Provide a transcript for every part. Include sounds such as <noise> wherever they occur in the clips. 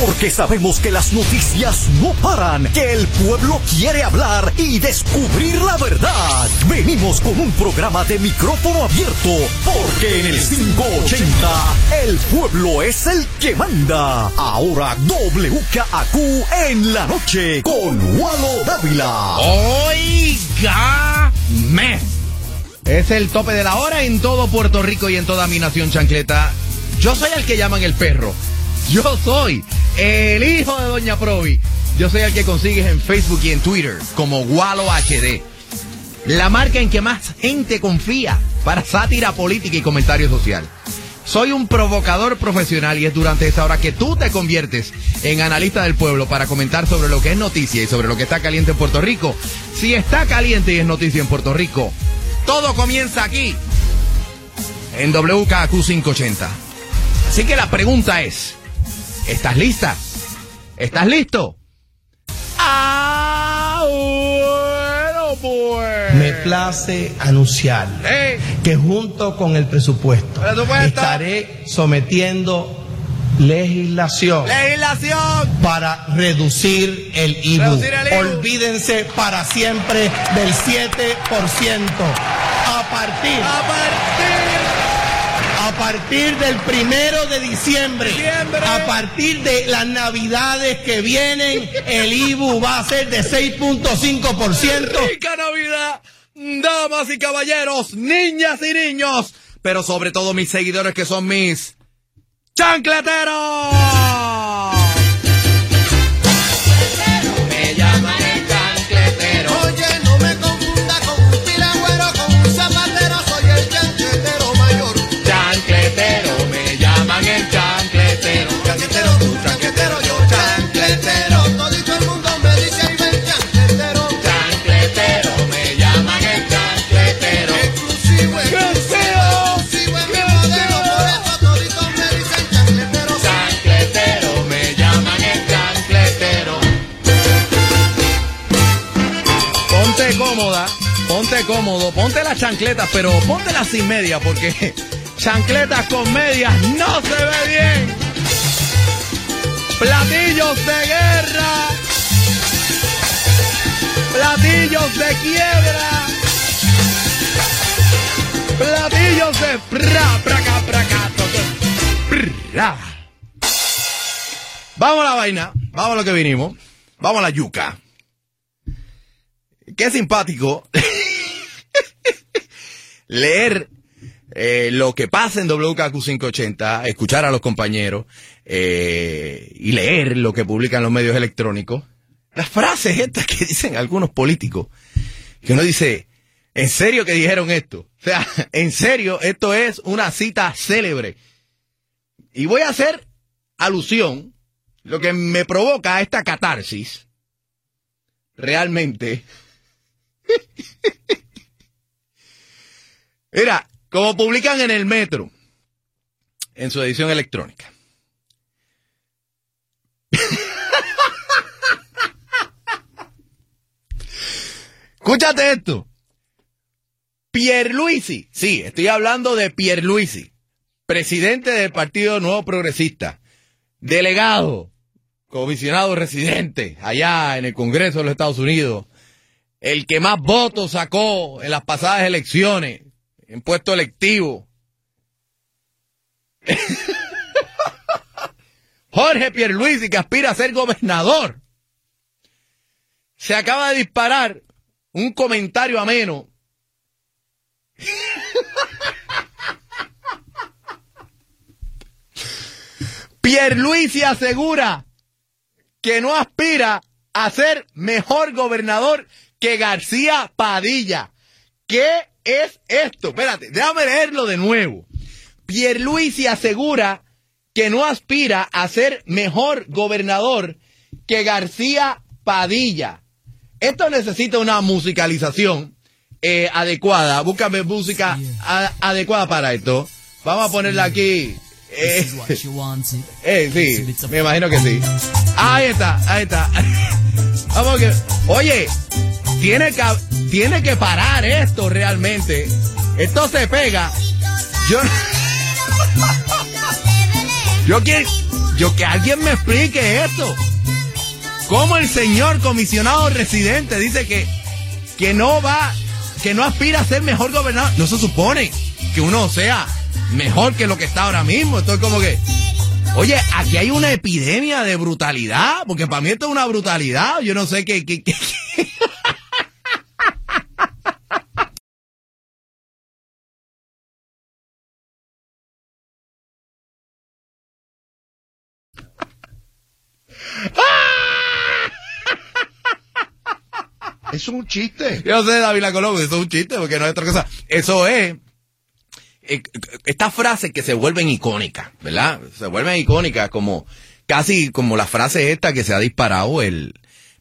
Porque sabemos que las noticias no paran, que el pueblo quiere hablar y descubrir la verdad. Venimos con un programa de micrófono abierto, porque en el 580 el pueblo es el que manda. Ahora WKAQ en la noche con Walo Dávila. Oígame. Es el tope de la hora en todo Puerto Rico y en toda mi nación chancleta. Yo soy el que llaman el perro. Yo soy el hijo de Doña Provi. Yo soy el que consigues en Facebook y en Twitter como Walo HD. La marca en que más gente confía para sátira política y comentario social. Soy un provocador profesional y es durante esta hora que tú te conviertes en analista del pueblo para comentar sobre lo que es noticia y sobre lo que está caliente en Puerto Rico. Si está caliente y es noticia en Puerto Rico, todo comienza aquí en WKQ 580. Así que la pregunta es, ¿estás lista? ¿Estás listo? Ah, bueno, pues. Me place anunciar Eh. que junto con el presupuesto, Presupuesto. estaré sometiendo legislación Legislación. para reducir el IBU. Reducir el IBU. Olvídense para siempre del 7%. A partir, A partir. A partir del primero de diciembre, Diciembre. a partir de las navidades que vienen, el IBU va a ser de 6.5%. Rica Navidad, damas y caballeros, niñas y niños, pero sobre todo mis seguidores que son mis chancleteros. Cómodo, ponte las chancletas, pero póntelas sin media, porque <laughs> chancletas con medias no se ve bien. Platillos de guerra, platillos de quiebra, platillos de pra, praca, praca, toque. Vamos a la vaina, vamos a lo que vinimos, vamos a la yuca. Qué simpático <laughs> leer eh, lo que pasa en WKQ 580, escuchar a los compañeros eh, y leer lo que publican los medios electrónicos. Las frases estas que dicen algunos políticos, que uno dice, ¿en serio que dijeron esto? O sea, <laughs> en serio, esto es una cita célebre. Y voy a hacer alusión, lo que me provoca esta catarsis, realmente. <laughs> Mira, como publican en el metro, en su edición electrónica. <laughs> Escúchate esto. Pierluisi, sí, estoy hablando de Pierluisi, presidente del Partido Nuevo Progresista, delegado, comisionado residente allá en el Congreso de los Estados Unidos, el que más votos sacó en las pasadas elecciones, en puesto electivo. Jorge Pierluisi, que aspira a ser gobernador, se acaba de disparar un comentario ameno Pierluisi asegura que no aspira a ser mejor gobernador que García Padilla. ¿Qué es esto? Espérate, déjame leerlo de nuevo. Pierluisi asegura que no aspira a ser mejor gobernador que García Padilla. Esto necesita una musicalización eh, adecuada. Búscame música a- adecuada para esto. Vamos a ponerla aquí. Eh, <laughs> eh, sí, me imagino que sí. Ahí está, ahí está. <laughs> Vamos que, oye, tiene que, tiene que parar esto realmente. Esto se pega. Yo, yo quiero, yo que alguien me explique esto. ¿Cómo el señor comisionado residente dice que, que no va, que no aspira a ser mejor gobernador? No se supone que uno sea mejor que lo que está ahora mismo. Estoy como que, oye, aquí hay una epidemia de brutalidad, porque para mí esto es una brutalidad. Yo no sé qué, qué, qué- Es un chiste. Yo sé, David Colombo, eso es un chiste, porque no es otra cosa. Eso es. eh, Estas frases que se vuelven icónicas, ¿verdad? Se vuelven icónicas como casi como la frase esta que se ha disparado el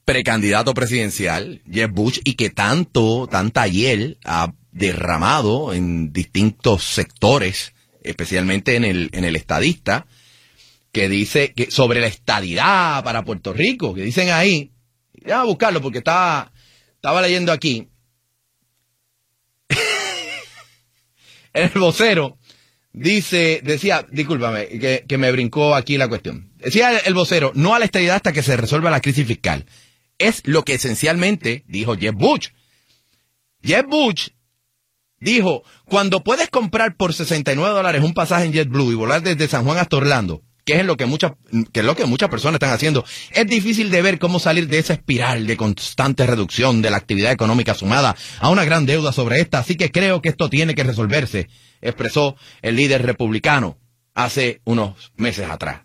precandidato presidencial, Jeff Bush, y que tanto, tanta hiel ha derramado en distintos sectores, especialmente en el, en el estadista, que dice que sobre la estadidad para Puerto Rico, que dicen ahí, ya a buscarlo porque estaba, estaba leyendo aquí, el vocero, dice, decía, discúlpame, que, que me brincó aquí la cuestión. Decía el, vocero, no a la estadidad hasta que se resuelva la crisis fiscal. Es lo que esencialmente dijo Jeff Bush. Jeff Bush dijo, cuando puedes comprar por 69 dólares un pasaje en JetBlue y volar desde San Juan hasta Orlando, que es lo que muchas, que es lo que muchas personas están haciendo, es difícil de ver cómo salir de esa espiral de constante reducción de la actividad económica sumada a una gran deuda sobre esta, así que creo que esto tiene que resolverse, expresó el líder republicano hace unos meses atrás,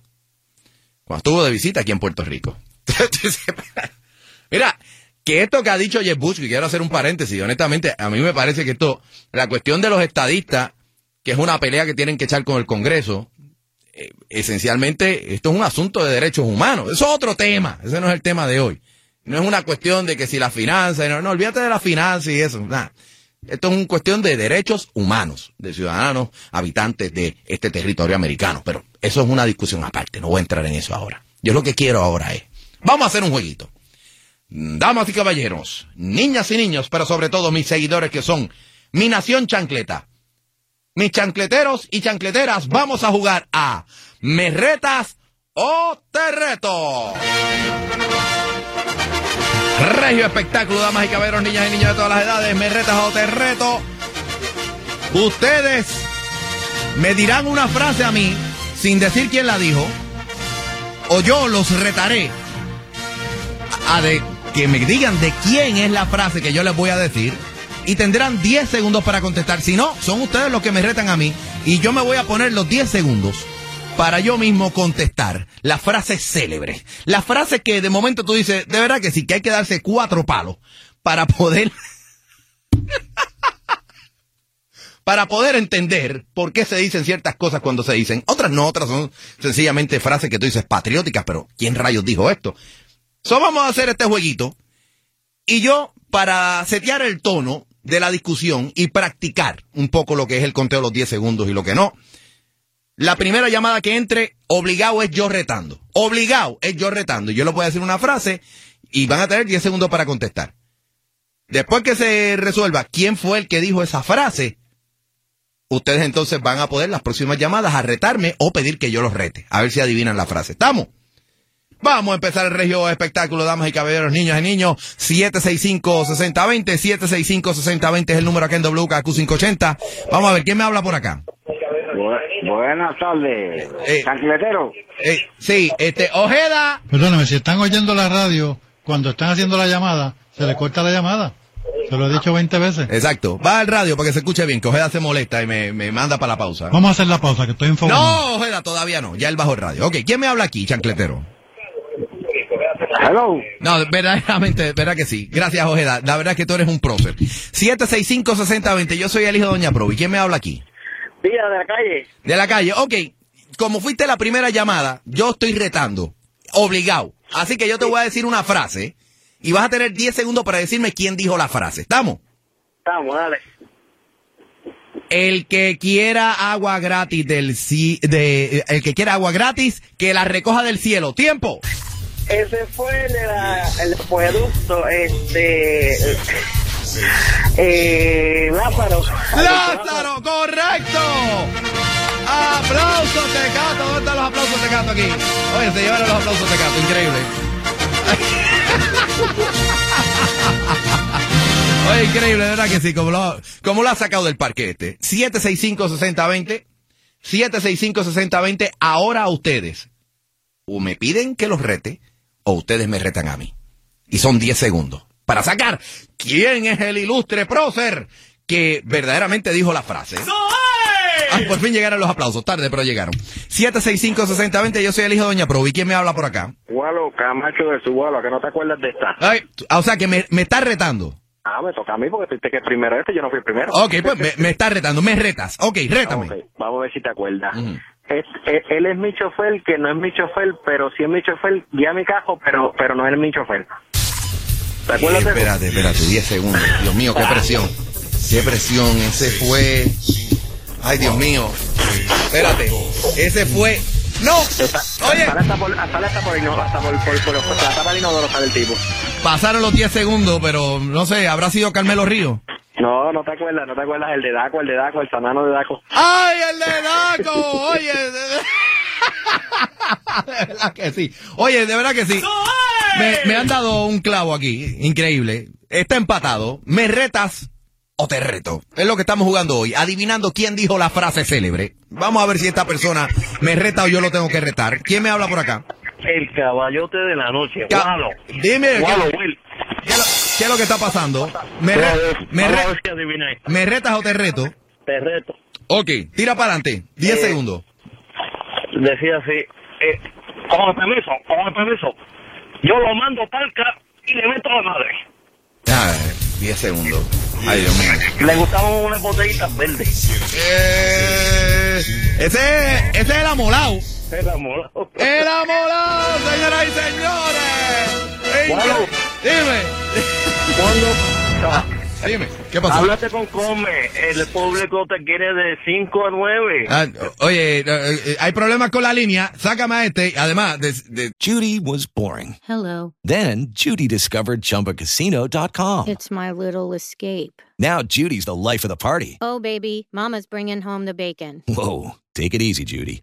cuando estuvo de visita aquí en Puerto Rico. <laughs> Mira, que esto que ha dicho Jeff Bush, que quiero hacer un paréntesis, honestamente, a mí me parece que esto, la cuestión de los estadistas, que es una pelea que tienen que echar con el Congreso, esencialmente esto es un asunto de derechos humanos. Eso es otro tema, ese no es el tema de hoy. No es una cuestión de que si la finanza, no, no, olvídate de la finanza y eso. Esto es una cuestión de derechos humanos, de ciudadanos, habitantes de este territorio americano. Pero eso es una discusión aparte, no voy a entrar en eso ahora. Yo lo que quiero ahora es, vamos a hacer un jueguito. Damas y caballeros, niñas y niños, pero sobre todo mis seguidores que son mi nación chancleta. Mis chancleteros y chancleteras, vamos a jugar a ¿Me retas o te reto? Regio espectáculo, damas y caballeros, niñas y niños de todas las edades, ¿me retas o te reto? Ustedes me dirán una frase a mí sin decir quién la dijo, o yo los retaré a de que me digan de quién es la frase que yo les voy a decir y tendrán 10 segundos para contestar. Si no, son ustedes los que me retan a mí y yo me voy a poner los 10 segundos para yo mismo contestar la frase célebre. La frase que de momento tú dices, de verdad que sí, que hay que darse cuatro palos para poder... <laughs> para poder entender por qué se dicen ciertas cosas cuando se dicen. Otras no, otras son sencillamente frases que tú dices patrióticas, pero ¿quién rayos dijo esto? So vamos a hacer este jueguito. Y yo, para setear el tono de la discusión y practicar un poco lo que es el conteo de los 10 segundos y lo que no, la primera llamada que entre, obligado es yo retando. Obligado es yo retando. Yo le voy a decir una frase y van a tener 10 segundos para contestar. Después que se resuelva quién fue el que dijo esa frase, ustedes entonces van a poder las próximas llamadas a retarme o pedir que yo los rete. A ver si adivinan la frase. ¿Estamos? Vamos a empezar el regio espectáculo, damas y caballeros, niños y niños. 765-6020, 765-6020 es el número acá en WKQ580. Vamos a ver, ¿quién me habla por acá? Bu- buenas tardes, Eh. chancletero. Eh, sí, este, Ojeda. Perdóname, si están oyendo la radio, cuando están haciendo la llamada, se les corta la llamada. Se lo he dicho 20 veces. Exacto, va al radio para que se escuche bien, que Ojeda se molesta y me, me manda para la pausa. Vamos a hacer la pausa, que estoy en favor. No, Ojeda, todavía no, ya él bajó el radio. Ok, ¿quién me habla aquí, chancletero? Hello. No, verdaderamente, verdad que sí. Gracias, Ojeda. La verdad es que tú eres un prócer. 765-6020, yo soy el hijo de Doña Provi. ¿Quién me habla aquí? Villa de la calle. De la calle. Ok, como fuiste la primera llamada, yo estoy retando. Obligado. Así que yo te voy a decir una frase y vas a tener 10 segundos para decirme quién dijo la frase. ¿Estamos? Estamos, dale. El que quiera agua gratis del ci- de el que quiera agua gratis, que la recoja del cielo. Tiempo. Ese fue el, el acueducto, este. Eh, Lázaro. Lázaro, correcto. Aplausos Tecato. ¿Dónde están los aplausos Tecato aquí? Oye, se llevaron los aplausos Tecato, increíble. <laughs> Oye, increíble, de verdad que sí, como lo, como lo ha sacado del parque este. 765-6020, 765-6020, ahora ustedes, o me piden que los rete, o ustedes me retan a mí. Y son 10 segundos para sacar quién es el ilustre prócer que verdaderamente dijo la frase. Ay, por fin llegaron los aplausos, tarde, pero llegaron. 765-6020, yo soy el hijo de Doña Provi. ¿Quién me habla por acá? Gualo, Camacho de su Gualo, que no te acuerdas de esta. Ay, ah, o sea, que me, me está retando. Ah, me toca a mí porque fuiste que primero este, yo no fui el primero. Ok, pues me, me está retando, me retas. Ok, rétame. Ok, vamos a ver si te acuerdas. Es- eh, él es mi chofer, que no es mi chofer, pero sí es mi chofer, guía mi cajo, pero, pero no es mi chofer. ¿Te Eh, acuerdas eso? espérate, espérate, 10 segundos. Dios mío, qué presión. Qué presión, ese fue. Ay, Dios mío. Espérate, ese fue. ¡No! Oye, Hasta por, hasta por, la tapa inodoro sale el tipo. pasaron los 10 segundos, pero no sé, ¿habrá sido Carmelo Río? No, no te acuerdas, no te acuerdas el de Daco, el de Daco, el sanano de Daco. ¡Ay, el de Daco! Oye, de, de <laughs> verdad que sí. Oye, de verdad que sí. Me, me han dado un clavo aquí, increíble. Está empatado. ¿Me retas o te reto? Es lo que estamos jugando hoy, adivinando quién dijo la frase célebre. Vamos a ver si esta persona me reta o yo lo tengo que retar. ¿Quién me habla por acá? El caballote de la noche, Ca- Gualo. Dime, Gualo, ¿qué, Will. lo, qué es lo que está pasando? ¿Me, re- me, a re- me retas o te reto? Te reto. Ok, tira para adelante. 10 Eh, segundos. Decía así, eh, con el permiso, con el permiso. Yo lo mando palca y le meto la madre. Ah, 10 segundos. Ay, Dios mío. Le gustaban unas botellitas verdes. Eh, ese, ese es el amolao. El amor. El amolao, señoras y señores. Guau. Dime, Cuando dime. ¿Qué pasó? háblate con Come, el público te quiere de 5 a 9. Ah, oye, eh, eh, hay problemas con la línea. Sácame a este. Además, de, de- Judy was boring. Hello. Then Judy discovered ChumbaCasino.com. It's my little escape. Now Judy's the life of the party. Oh, baby, Mama's bringing home the bacon. Whoa, take it easy, Judy.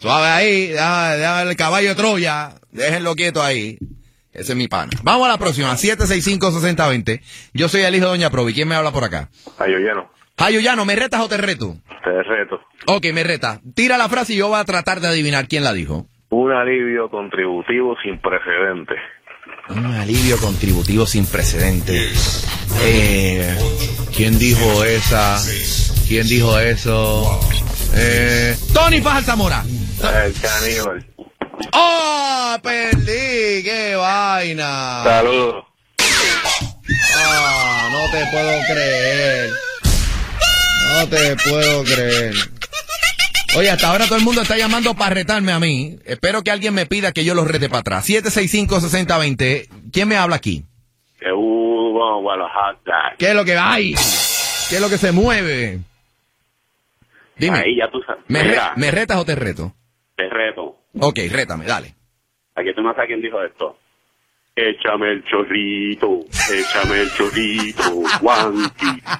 Suave ahí. Deja, deja el caballo de Troya. Déjenlo quieto ahí. Ese es mi pana. Vamos a la próxima. 765-6020. Yo soy el hijo de Doña Provi. ¿Quién me habla por acá? Jayo Llano, ¿me retas o te reto? Te reto. Ok, me reta. Tira la frase y yo voy a tratar de adivinar quién la dijo. Un alivio contributivo sin precedentes. Un alivio contributivo sin precedentes. Eh, ¿Quién dijo esa? ¿Quién dijo eso? Eh, Tony Fajar Zamora. El caníbal. ¡Oh! Perdí. ¡Qué vaina! Saludos. Ah, no te puedo creer. No te puedo creer. Oye, hasta ahora todo el mundo está llamando para retarme a mí. Espero que alguien me pida que yo los rete para atrás. 765-6020. ¿Quién me habla aquí? Que hubo, bueno, hot dog. ¿Qué es lo que hay? ¿Qué es lo que se mueve? Dime, Ahí ya tú sabes. ¿me, re- Mira, ¿me retas o te reto? te reto. Ok, rétame, dale. Aquí tú no sabes quién dijo esto. Échame el chorrito, échame el chorrito, guanqui. <laughs>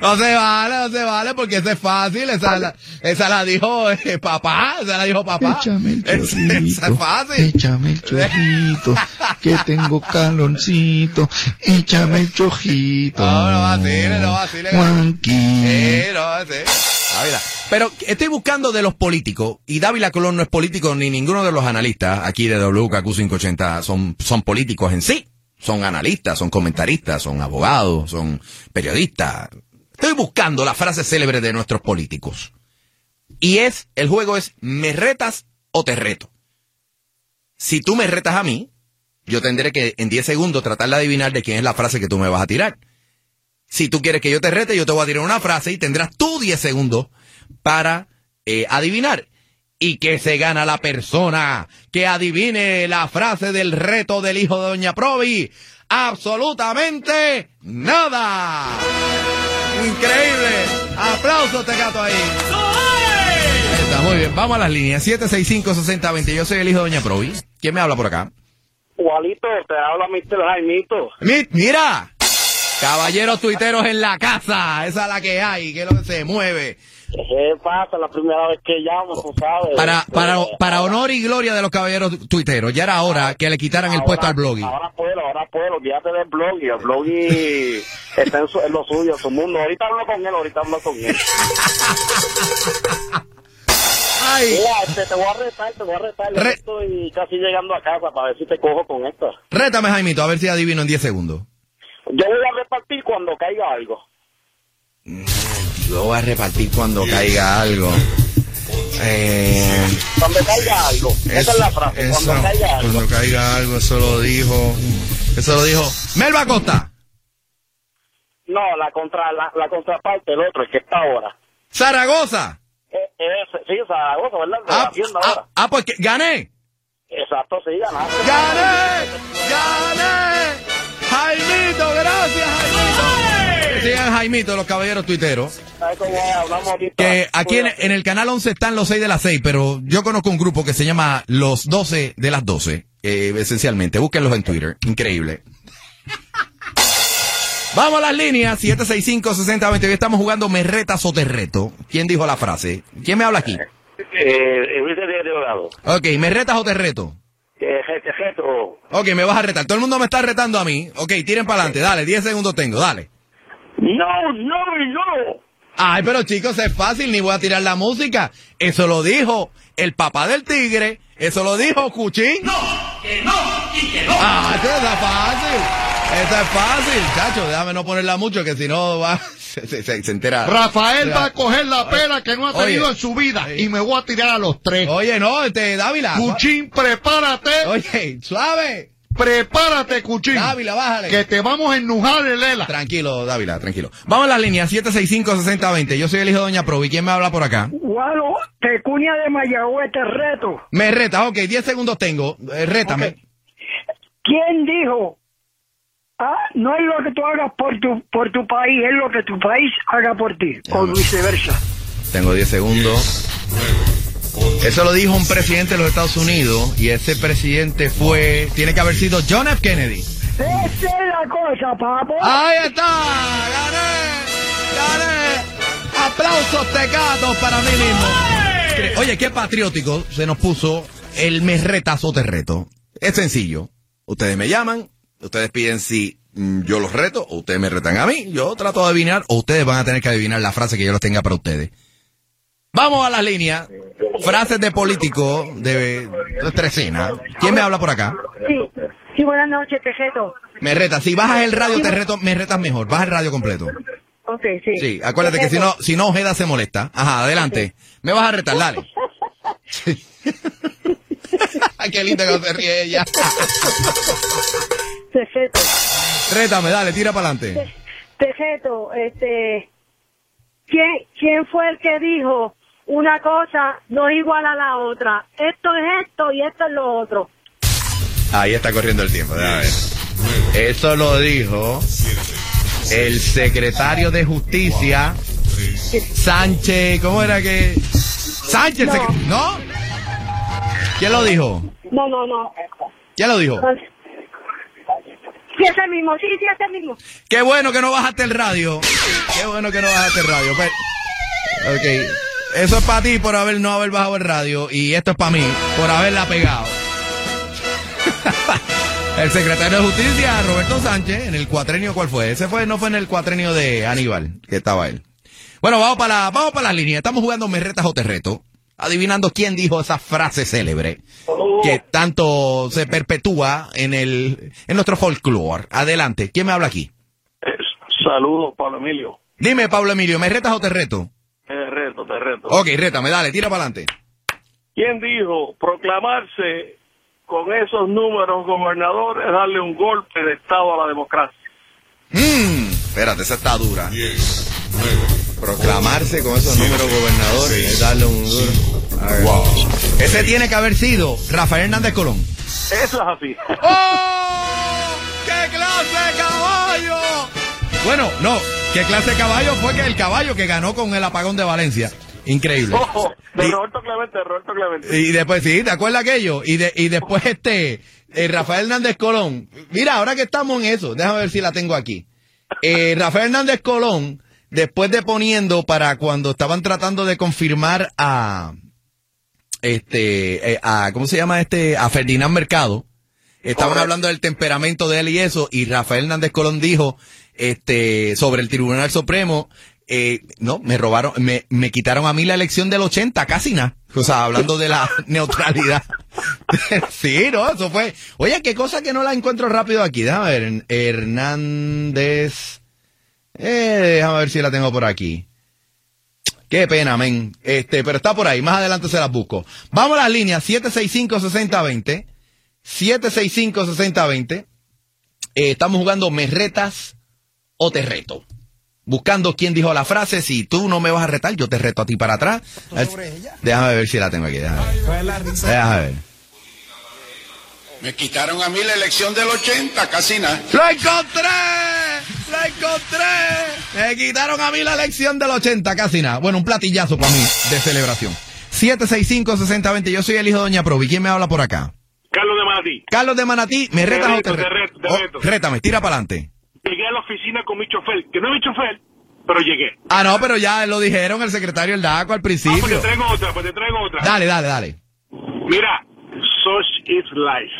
No se vale, no se vale, porque esa es fácil. Esa, la, esa la dijo eh, papá, esa la dijo papá. Échame el Esa- chorrito. esa es fácil. Échame el <laughs> chorrito, que tengo caloncito. Échame el chorrito. No, no vacile, no vacile. Juanqui. Eh, no, sí. Pero estoy buscando de los políticos, y Dávila Colón no es político, ni ninguno de los analistas aquí de WKQ580 son, son políticos en sí. Son analistas, son comentaristas, son abogados, son periodistas. Estoy buscando la frase célebre de nuestros políticos. Y es, el juego es, ¿me retas o te reto? Si tú me retas a mí, yo tendré que en 10 segundos tratar de adivinar de quién es la frase que tú me vas a tirar. Si tú quieres que yo te rete, yo te voy a tirar una frase y tendrás tú 10 segundos para eh, adivinar. Y que se gana la persona que adivine la frase del reto del hijo de Doña Provi. Absolutamente nada. Increíble. Aplausos, te gato ahí. Está muy bien. Vamos a las líneas. 765-6020. Yo soy el hijo de Doña Provi. ¿Quién me habla por acá? Juanito, te habla Mr. Jaimito. Mi- Mira, caballeros tuiteros en la casa, esa es la que hay, que es lo que se mueve. ¿Qué pasa? La primera vez que llamo, tú sabes. Para, para, Eh, para honor y gloria de los caballeros tuiteros, ya era hora que le quitaran el puesto al blogging. Ahora puedo, ahora puedo, olvídate del blog y el blog y <laughs> está en, su- en lo suyo, en su mundo. Ahorita hablo con él, ahorita hablo con él. <laughs> Ay. Mira, este, te voy a retar, te voy a retar. Re- Estoy casi llegando a casa para ver si te cojo con esto. Rétame, Jaimito, a ver si adivino en 10 segundos. Yo voy a repartir cuando caiga algo. Yo voy a repartir cuando caiga algo. Eh, Cuando caiga algo. Esa es la frase. eso, cuando caiga algo. cuando caiga algo, eso lo dijo. Eso lo dijo. Melba Costa. No, la contra la, la contraparte, el otro, el que está ahora. Zaragoza. Eh, ese, sí, Zaragoza, ¿verdad? Ah, ah, ahora. ah, pues que- gané. Exacto, sí, ganaste. ¡Gané! ¡Gané! ¡Jaimito! ¡Gracias, Jaimito! Que sigan Jaimito, los caballeros tuiteros. Que aquí en, en el canal 11 están los 6 de las 6, pero yo conozco un grupo que se llama Los 12 de las 12, eh, esencialmente. Búsquenlos en Twitter. Increíble. Vamos a las líneas, 765-6020. Hoy estamos jugando Me retas o te reto. ¿Quién dijo la frase? ¿Quién me habla aquí? Eh, Enrique de Delgado. Ok, ¿me retas o te reto? Ok, me vas a retar. Todo el mundo me está retando a mí. Ok, tiren para adelante. Dale, 10 segundos tengo. Dale. No, no, no. Ay, pero chicos, es fácil, ni voy a tirar la música. Eso lo dijo el papá del tigre. Eso lo dijo Cuchín. No, que no, y que no. Ah, eso es fácil. Eso es fácil, chacho. Déjame no ponerla mucho, que si no va, se, se- se- entera. Rafael va a coger la pera que no ha tenido Oye. en su vida y me voy a tirar a los tres. Oye, no, este, Dávila. Cuchín, prepárate. Oye, suave. Prepárate, Cuchín. Dávila, bájale. Que te vamos a ennujar el ela. Tranquilo, Dávila, tranquilo. Vamos a las líneas 765-6020. Yo soy el hijo de Doña Provi. ¿Quién me habla por acá? Gualo, Tecuña de Mayagüez, te reto. Me reta, ok, 10 segundos tengo. Eh, rétame. ¿Quién dijo? Ah, no es lo que tú hagas por tu, por tu país, es lo que tu país haga por ti, o viceversa. Tengo 10 segundos. Eso lo dijo un presidente de los Estados Unidos y ese presidente fue, tiene que haber sido John F. Kennedy. Esa es la cosa, papo. Ahí está, gané, gané. Aplausos tecatos para mí mismo. Oye, qué patriótico se nos puso el me retas o te reto. Es sencillo. Ustedes me llaman, ustedes piden si mm, yo los reto o ustedes me retan a mí. Yo trato de adivinar o ustedes van a tener que adivinar la frase que yo les tenga para ustedes. Vamos a las líneas. Frases de político de Tresina. ¿Quién me habla por acá? Sí, sí, buenas noches, Tejeto. Me retas. Si bajas el radio, te reto, me retas mejor. Baja el radio completo. Ok, sí. Sí, acuérdate que si no, si no, Ojeda se molesta. Ajá, adelante. Me vas a retar, dale. <laughs> <laughs> Qué linda que se ríe ella. <laughs> Tejeto. Rétame, dale, tira para adelante. Tejeto, este, ¿quién, ¿quién fue el que dijo una cosa no es igual a la otra? Esto es esto y esto es lo otro. Ahí está corriendo el tiempo, déjame ver. Eso lo dijo el secretario de Justicia, Sánchez, ¿cómo era que? Sánchez, No. ¿no? ¿Quién lo dijo? No, no, no. ¿Quién lo dijo? Sí, ese mismo, sí, sí, ese mismo. Qué bueno que no bajaste el radio. Qué bueno que no bajaste el radio. Pues, ok. Eso es para ti por haber no haber bajado el radio. Y esto es para mí, por haberla pegado. <laughs> el secretario de Justicia, Roberto Sánchez, en el cuatrenio, ¿cuál fue? Ese fue, no fue en el cuatrenio de Aníbal, que estaba él. Bueno, vamos para la, vamos para las líneas. Estamos jugando Merretas o Terreto. Adivinando quién dijo esa frase célebre que tanto se perpetúa en el, en nuestro folclore. Adelante. ¿Quién me habla aquí? Saludos, Pablo Emilio. Dime, Pablo Emilio, ¿me retas o te reto? Te reto, te reto. Ok, rétame, dale, tira para adelante. ¿Quién dijo proclamarse con esos números gobernadores, darle un golpe de Estado a la democracia? Mmm, espérate, esa está dura. Proclamarse con esos números gobernadores es darle un duro. Ver. Ese tiene que haber sido Rafael Hernández Colón. Eso es así. <laughs> ¡Oh! ¡Qué clase de caballo! Bueno, no, ¿qué clase de caballo fue que el caballo que ganó con el apagón de Valencia? Increíble. Ojo, de Y- Roberto Clemente, de Roberto Clemente. Y después, sí, ¿te acuerdas aquello? Y, de, y después este, eh, Rafael Hernández Colón. Mira, ahora que estamos en eso, déjame ver si la tengo aquí. Eh, Rafael Hernández Colón, después de poniendo para cuando estaban tratando de confirmar a, este, eh, a, ¿cómo se llama este? A Ferdinand Mercado. Estaban hablando del temperamento de él y eso, y Rafael Hernández Colón dijo, este, sobre el Tribunal Supremo, eh, no, me robaron, me, me quitaron a mí la elección del 80, casi nada. O sea, hablando de la <laughs> neutralidad. <laughs> sí, no, eso fue. Oye, qué cosa que no la encuentro rápido aquí. Déjame ver, Hernández. Eh, déjame ver si la tengo por aquí. Qué pena, men. Este, pero está por ahí. Más adelante se las busco. Vamos a las líneas 765-6020. 765-6020. Eh, estamos jugando me retas o te reto. Buscando quién dijo la frase. Si tú no me vas a retar, yo te reto a ti para atrás. Déjame ver si la tengo aquí. Déjame ver. Déjame ver. Me quitaron a mí la elección del 80, casi nada. ¡Lo encontré! ¡Lo encontré! Me quitaron a mí la elección del 80, casi nada. Bueno, un platillazo para mí de celebración. 765-6020. Yo soy el hijo de Doña Provi. ¿Quién me habla por acá? Carlos de Manatí. Carlos de Manatí. ¿Me retas o reto, te te reto? reto, te Oh, reto. rétame, tira para adelante. Llegué a la oficina con mi chofer, que no es mi chofer, pero llegué. Ah, no, pero ya lo dijeron el secretario del DACO al Ah, pues te principio. traigo otra, pues te traigo otra. Dale, dale, dale. Mira, such is life.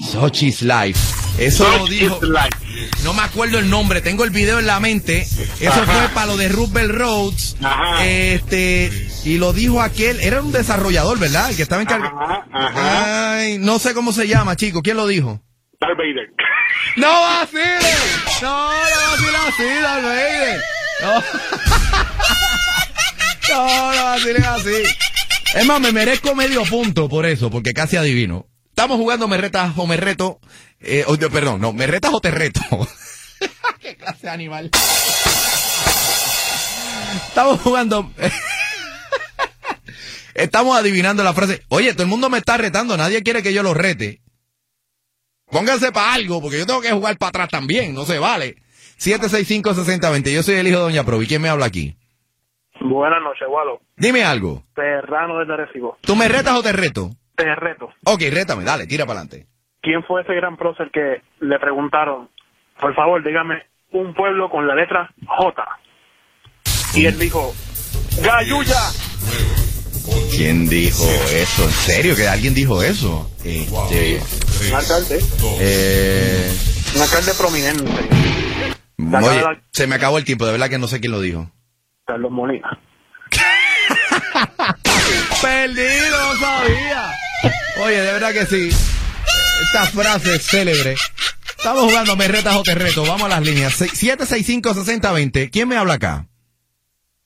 Sochi's Life. Eso lo Such dijo. is. No me acuerdo el nombre, tengo el video en la mente. Eso Ajá. fue para lo de Roosevelt Roads. Ajá. Este, y lo dijo aquel, era un desarrollador, ¿verdad? El que estaba encargado. Ajá, ajá. Ay, no sé cómo se llama, chico. ¿Quién lo dijo? Darth Vader. ¡No vaciles! ¡No, no vaciles así, Darth Vader! No. <laughs> no, no vaciles así. Es más, me merezco medio punto por eso, porque casi adivino. Estamos jugando me retas o me reto. Eh, perdón, no, me retas o te reto. <laughs> ¿Qué clase de animal? Estamos jugando. <laughs> Estamos adivinando la frase. Oye, todo el mundo me está retando, nadie quiere que yo lo rete. Pónganse para algo, porque yo tengo que jugar para atrás también, no se vale. 765-6020, yo soy el hijo de Doña Provi. ¿Quién me habla aquí? Buenas noches, Walo. Dime algo. Serrano de Arecibo. ¿Tú me retas o te reto? Te reto. Ok, rétame, dale, tira para adelante. ¿Quién fue ese gran prócer que le preguntaron, por favor, dígame un pueblo con la letra J? Y él dijo, Gayuya. ¿Quién dijo eso? ¿En serio que alguien dijo eso? Este, Un alcalde. eh, Un alcalde prominente. oye, se me acabó el tiempo, de verdad que no sé quién lo dijo. Carlos Molina. <laughs> Perdido, no sabía. Oye, de verdad que sí. Esta frase es célebre. Estamos jugando me retas o te reto. Vamos a las líneas. 765-6020. ¿Quién me habla acá?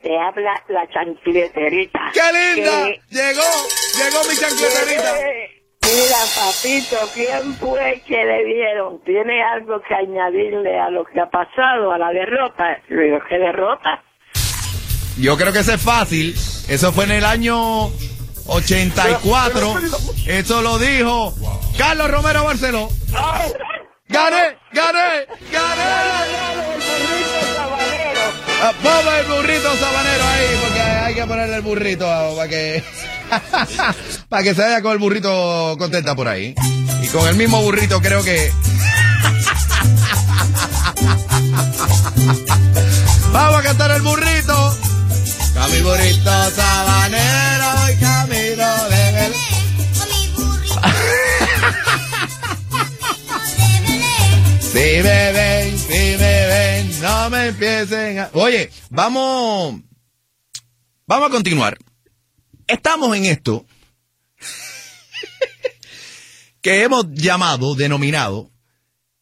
Te habla la chancleterita. ¡Qué linda! Que- Llegó, llegó mi chancleterita. Mira, papito, ¿quién fue que le dieron? ¿Tiene algo que añadirle a lo que ha pasado, a la derrota? Le digo, ¿qué derrota? Yo creo que ese es fácil. Eso fue en el año 84. Eso lo dijo Carlos Romero Barceló. ¡Gané! ¡Gané! ¡Gané! Vamos el burrito sabanero ahí, porque hay que ponerle el burrito para que <laughs> para que se vaya con el burrito contenta por ahí. Y con el mismo burrito creo que... <laughs> Vamos a cantar el burrito. Con mi burrito sabanero y camino de Belén. Si me ven, si me ven, no me empiecen a... Oye, vamos... Vamos a continuar. Estamos en esto <laughs> que hemos llamado, denominado,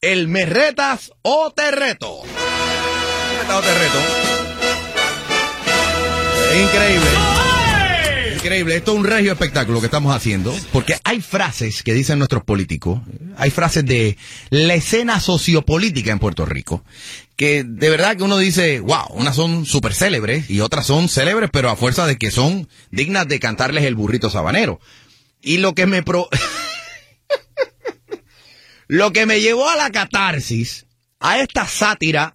el me retas o te reto. Me retas o te reto. Es increíble. Increíble, esto es un regio espectáculo que estamos haciendo, porque hay frases que dicen nuestros políticos, hay frases de la escena sociopolítica en Puerto Rico, que de verdad que uno dice, wow, unas son súper célebres y otras son célebres, pero a fuerza de que son dignas de cantarles el burrito sabanero. Y lo que me pro... <laughs> lo que me llevó a la catarsis, a esta sátira,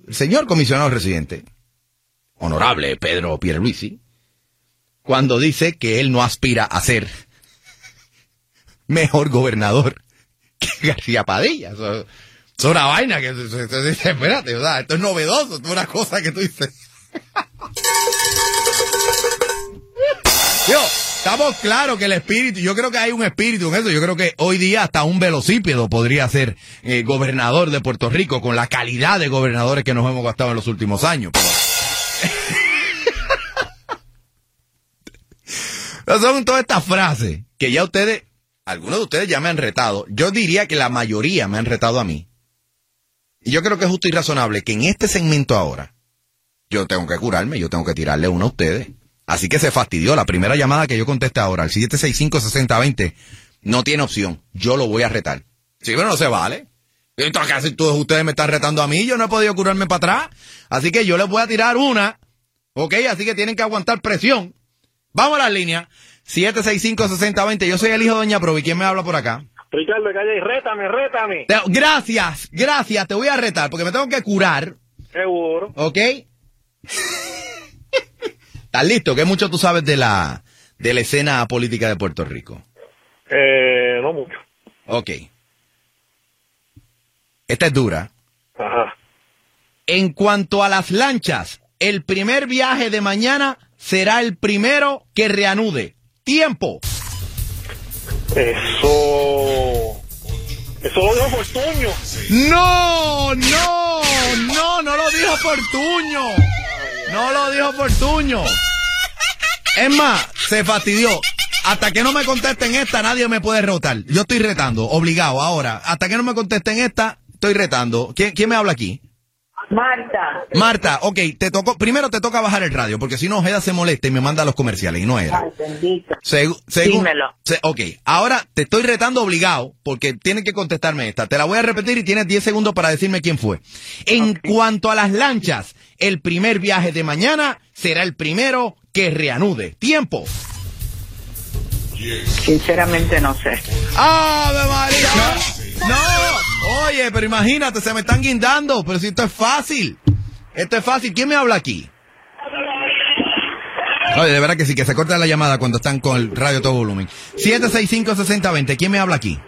el señor comisionado residente, honorable Pedro Pierluisi, cuando dice que él no aspira a ser mejor gobernador que <laughs> García Padilla. Eso, es una vaina que se, dice, espérate, o esto es novedoso, esto es una cosa que tú dices. <laughs> Yo, estamos claros que el espíritu, yo creo que hay un espíritu en eso, yo creo que hoy día hasta un velocípedo podría ser eh, gobernador de Puerto Rico con la calidad de gobernadores que nos hemos gastado en los últimos años. <laughs> Son todas estas frases que ya ustedes, algunos de ustedes ya me han retado. Yo diría que la mayoría me han retado a mí. Y yo creo que es justo y razonable que en este segmento ahora, yo tengo que curarme, yo tengo que tirarle uno a ustedes. Así que se fastidió. La primera llamada que yo contesté ahora, el 765-6020, no tiene opción. Yo lo voy a retar. Sí, pero no se vale. Entonces, casi todos ustedes me están retando a mí. Yo no he podido curarme para atrás. Así que yo les voy a tirar una. ¿Ok? Así que tienen que aguantar presión. Vamos a la línea. 765-6020. Yo soy el hijo de Doña Provi. ¿Quién me habla por acá? Ricardo, calla y rétame, rétame. Te- gracias, gracias. Te voy a retar porque me tengo que curar. Seguro. ¿Ok? <laughs> ¿Estás listo? ¿Qué mucho tú sabes de la, de la escena política de Puerto Rico? Eh, no mucho. Ok. Esta es dura. Ajá. En cuanto a las lanchas, el primer viaje de mañana será el primero que reanude. Tiempo. Eso. Eso lo dijo Fortuño. No, no, no, no lo dijo Fortuño. No lo dijo Fortuño. Es más, se fastidió. Hasta que no me contesten esta, nadie me puede rotar. Yo estoy retando, obligado, ahora. Hasta que no me contesten esta, estoy retando. ¿Quién, quién me habla aquí? Marta. Marta, ok, te tocó, primero te toca bajar el radio, porque si no, Ojeda se molesta y me manda a los comerciales, y no era. bendito. Segu- Dímelo. se- ok, ahora te estoy retando obligado, porque tienes que contestarme esta. Te la voy a repetir y tienes 10 segundos para decirme quién fue. En cuanto a las lanchas, el primer viaje de mañana será el primero que reanude. Tiempo. Sinceramente no sé. ¡Ave María! No, no. Oye, pero imagínate, se me están guindando, pero si esto es fácil. Esto es fácil. ¿Quién me habla aquí? Oye, de verdad que sí, que se corta la llamada cuando están con el radio todo volumen. 765-6020, ¿quién me habla aquí?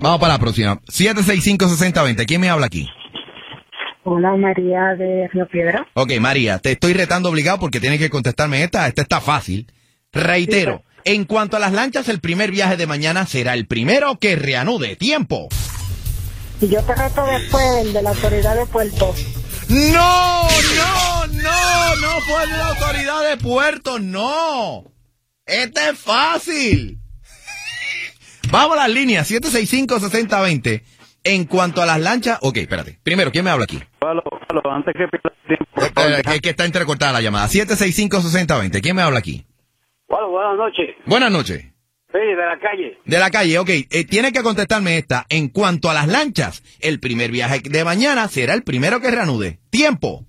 Vamos para la próxima. 765-6020, ¿quién me habla aquí? Hola, María de Río Piedra. Ok, María, te estoy retando obligado porque tienes que contestarme esta. Esta está fácil. Reitero, en cuanto a las lanchas, el primer viaje de mañana será el primero que reanude. Tiempo. Y yo te reto después el de la autoridad de Puerto. No, no, no, no fue de la autoridad de Puerto, no. Este es fácil. Vamos a las líneas, 765-6020. En cuanto a las lanchas, ok, espérate. Primero, ¿quién me habla aquí? antes que pierda tiempo. Eh, que, que está entrecortada la llamada. 765-6020. ¿Quién me habla aquí? Bueno, buenas noches. Buenas noches. Sí, de la calle. De la calle, ok. Eh, tiene que contestarme esta. En cuanto a las lanchas, el primer viaje de mañana será el primero que reanude. Tiempo.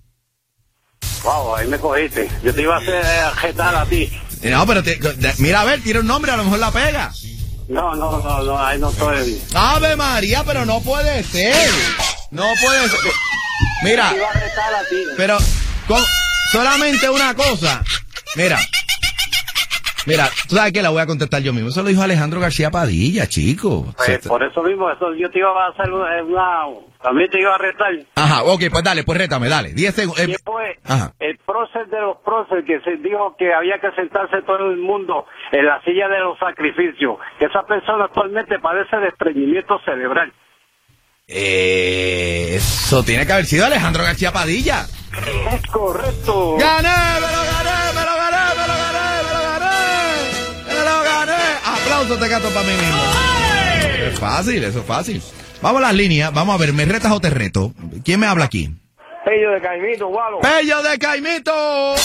Wow, ahí me cogiste. Yo te iba a hacer eh, ajetar a ti. Eh, No, pero te- mira, a ver, tira un nombre, a lo mejor la pega. No, no, no, no, ahí no estoy. Ave María, pero no puede ser. No puede ser. Mira, Te iba a retar a ti. pero con solamente una cosa. Mira. Mira, tú sabes que la voy a contestar yo mismo. Eso lo dijo Alejandro García Padilla, chico. Pues, por eso mismo, eso yo te iba a hacer una, También te iba a retar. Ajá, ok, pues dale, pues rétame, dale. 10 segundos. ¿Quién fue Ajá. el prócer de los próceres que se dijo que había que sentarse todo el mundo en la silla de los sacrificios? Esa persona actualmente padece de estreñimiento cerebral. Eh, eso tiene que haber sido Alejandro García Padilla. Es correcto. ¡Gané! ¡Me lo gané! ¡Me lo gané! Lo gané! Aplausos te gato para mí mismo. Es fácil, eso es fácil. Vamos a las líneas, vamos a ver, ¿me retas o te reto? ¿Quién me habla aquí? Pello de Caimito, Gualo. ¡Pello de Caimito!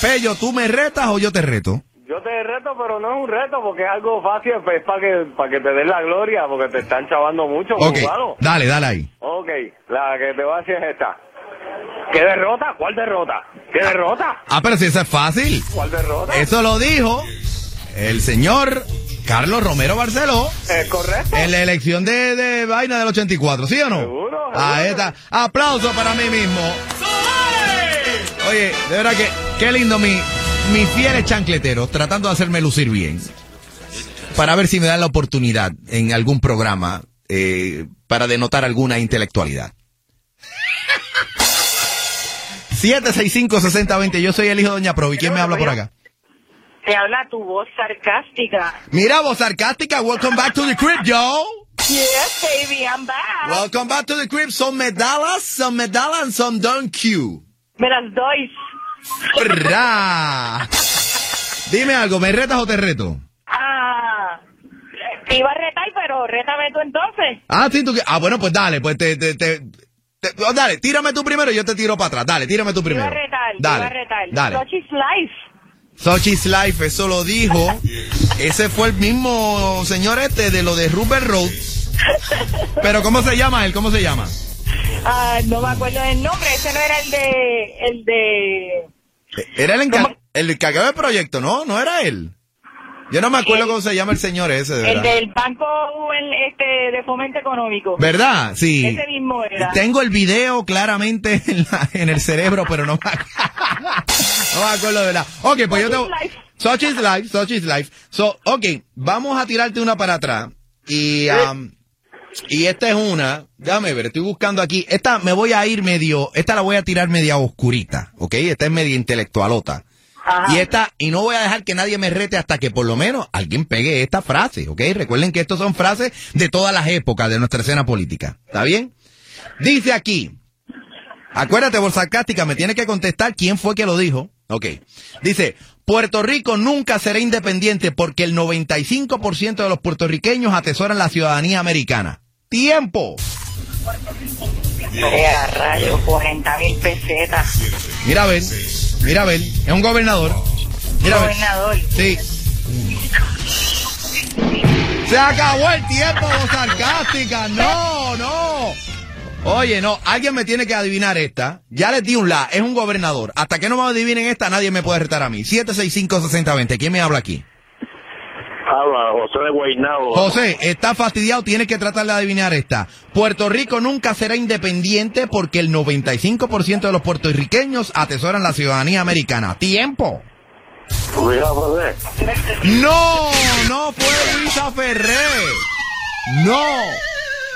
Pello, ¿tú me retas o yo te reto? Yo te reto, pero no es un reto porque es algo fácil, pues, es para que, para que te den la gloria, porque te están chavando mucho, Ok, Gualo. dale, dale ahí. Ok, la que te voy a decir es esta. ¿Qué derrota? ¿Cuál derrota? ¿Qué derrota? Ah, pero si eso es fácil. ¿Cuál derrota? Eso lo dijo el señor Carlos Romero Barceló Es correcto. en la elección de, de vaina del 84, ¿sí o no? Seguro, Ahí está. Aplauso para mí mismo. Oye, de verdad que qué lindo mi, mis fieles chancleteros tratando de hacerme lucir bien. Para ver si me dan la oportunidad en algún programa eh, para denotar alguna intelectualidad. <laughs> 765-6020, yo soy el hijo de Doña Provi. ¿Quién me habla por acá? Te habla tu voz sarcástica. Mira, voz sarcástica, welcome back to the crib, yo. Yes, baby, I'm back. Welcome back to the crib. Some medallas, some medallas, and some don't Q. Me las doy. Dime algo, ¿me retas o te reto? Ah, te iba a retar, pero rétame tú entonces. Ah, sí, tú que- Ah, bueno, pues dale, pues te, te, te, te- oh, dale, tírame tú primero y yo te tiro para atrás. Dale, tírame tú Te iba primero. a retar, te dale, iba a retar. dale. Sochi's Life. Sochi's Life, eso lo dijo. Ese fue el mismo señor este de lo de Rupert Road. Pero ¿cómo se llama él? ¿Cómo se llama? Ah, no me acuerdo del nombre. Ese no era el de... El de... Era el, encar- el encargado del proyecto, ¿no? No era él. Yo no me acuerdo cómo se llama el señor ese, de El verdad. del Banco el, este, de Fomento Económico. ¿Verdad? Sí. Ese mismo era. Tengo el video claramente en, la- en el cerebro, pero no me, ac- no me acuerdo de verdad. Ok, pues yo tengo... Sochi's Life, Sochi's Life. So, ok, vamos a tirarte una para atrás. Y, um, y esta es una, déjame ver, estoy buscando aquí. Esta me voy a ir medio, esta la voy a tirar media oscurita, ok, esta es media intelectualota. Y esta, y no voy a dejar que nadie me rete hasta que por lo menos alguien pegue esta frase, ¿ok? Recuerden que estos son frases de todas las épocas de nuestra escena política. ¿Está bien? Dice aquí, acuérdate, por sarcástica, me tiene que contestar quién fue que lo dijo. Ok. Dice, Puerto Rico nunca será independiente porque el 95% de los puertorriqueños atesoran la ciudadanía americana. ¡Tiempo! Mira, rayo, 40 mil pesetas. Mira a ver, mira a ver, es un gobernador. Mira. Gobernador. Sí. Se acabó el tiempo, sarcástica. No, no. Oye, no, alguien me tiene que adivinar esta. Ya les di un la, es un gobernador. Hasta que no me adivinen esta, nadie me puede retar a mí. 765-6020, ¿quién me habla aquí? Habla José de Guaynabo. José, está fastidiado, tienes que tratar de adivinar esta. Puerto Rico nunca será independiente porque el 95% de los puertorriqueños atesoran la ciudadanía americana. ¡Tiempo! Luisa Ferré. No, no fue Luisa Ferré. No,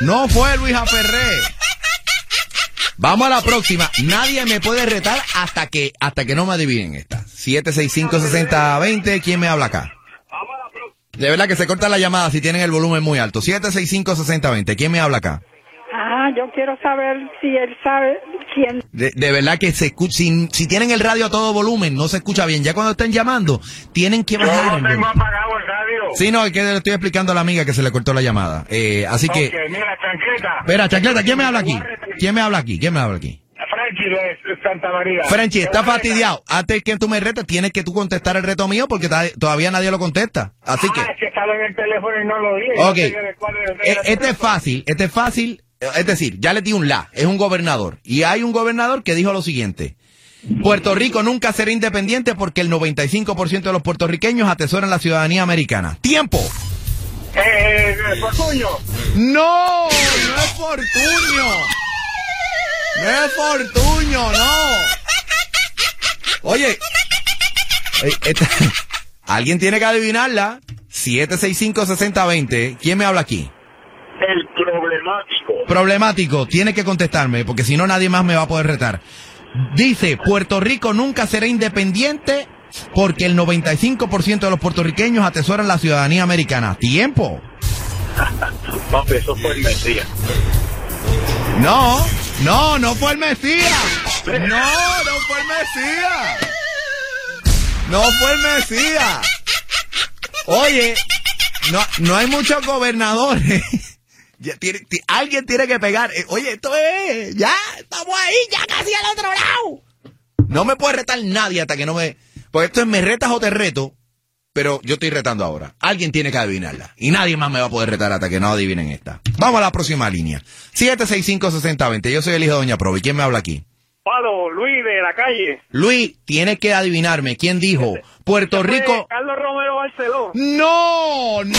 no fue Luisa Ferré. Vamos a la próxima. Nadie me puede retar hasta que hasta que no me adivinen esta. 765-6020. ¿Quién me habla acá? De verdad que se corta la llamada si tienen el volumen muy alto. 765-6020. ¿Quién me habla acá? Ah, yo quiero saber si él sabe quién. De, de verdad que se escucha. Si, si tienen el radio a todo volumen, no se escucha bien. Ya cuando estén llamando, tienen que bajar el volumen. apagado el Sí, no, es que le estoy explicando a la amiga que se le cortó la llamada. Eh, así que. Ok, mira, chancleta. Espera, Chancleta, ¿quién me habla aquí? ¿Quién me habla aquí? ¿Quién me habla aquí? Frankie de Santa María. Frenchy, está fastidiado. Antes que tú me retes, tienes que tú contestar el reto mío porque todavía nadie lo contesta. Así que. Ah, es que estaba en el teléfono y no lo vi. Ok. E- Este es fácil, este es fácil. Es decir, ya le di un la, es un gobernador. Y hay un gobernador que dijo lo siguiente. Puerto Rico nunca será independiente porque el 95% de los puertorriqueños atesoran la ciudadanía americana. ¡Tiempo! Eh, eh, Fortuño. ¡No! ¡No es Fortuño! ¡No es Fortuño, no! Oye, eh, esta- <laughs> alguien tiene que adivinarla. 765-6020. ¿Quién me habla aquí? El problemático. Problemático, tiene que contestarme, porque si no nadie más me va a poder retar. Dice, Puerto Rico nunca será independiente porque el 95% de los puertorriqueños atesoran la ciudadanía americana. Tiempo. <laughs> Papi, eso fue el Mesías. No, no, no fue el Mesías. No, no fue el Mesías. No fue el Mesías. Oye, no, no hay muchos gobernadores. Alguien tiene que pegar. Eh, Oye, esto es, ya, estamos ahí, ya casi al otro lado. No me puede retar nadie hasta que no me... Pues esto es me retas o te reto, pero yo estoy retando ahora. Alguien tiene que adivinarla. Y nadie más me va a poder retar hasta que no adivinen esta. Vamos a la próxima línea. 765-6020. Yo soy el hijo de Doña Provi. ¿Quién me habla aquí? Palo, Luis de la calle. Luis, tiene que adivinarme. ¿Quién dijo? Puerto Rico... Carlos Romero Barceló. No, no,